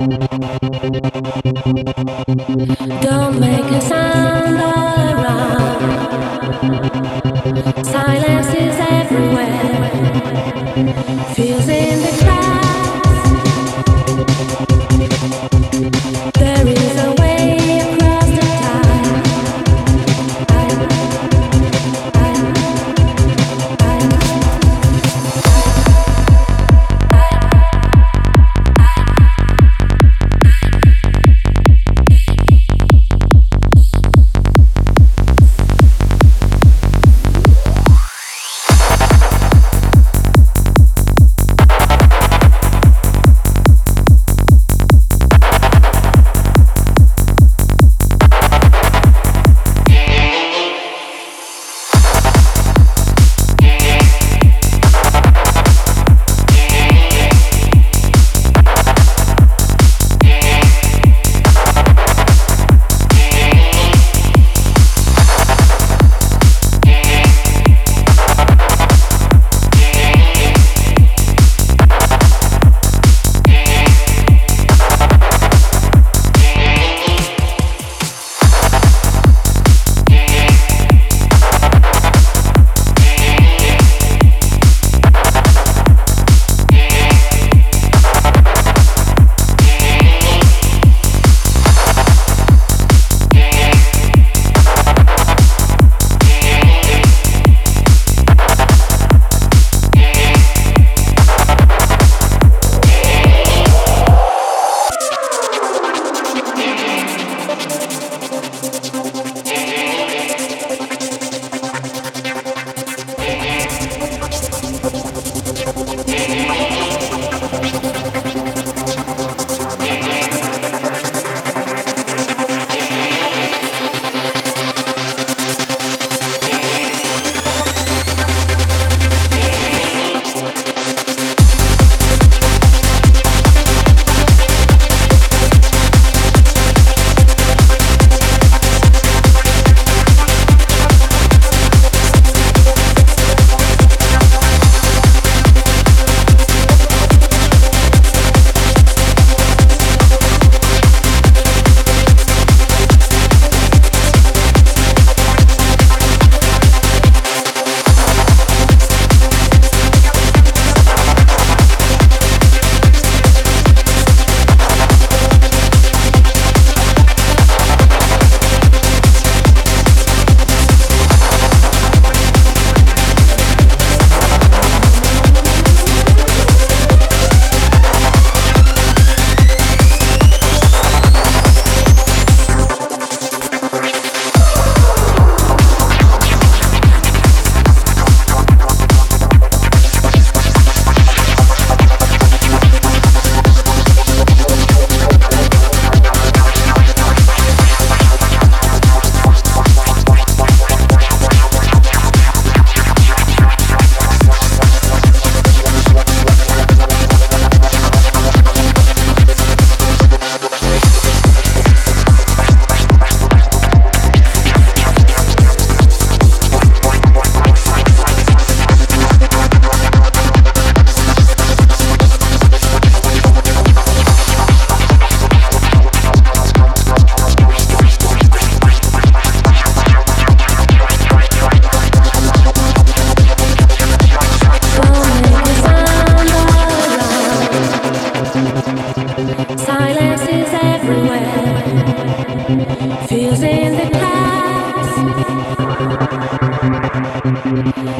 There is a way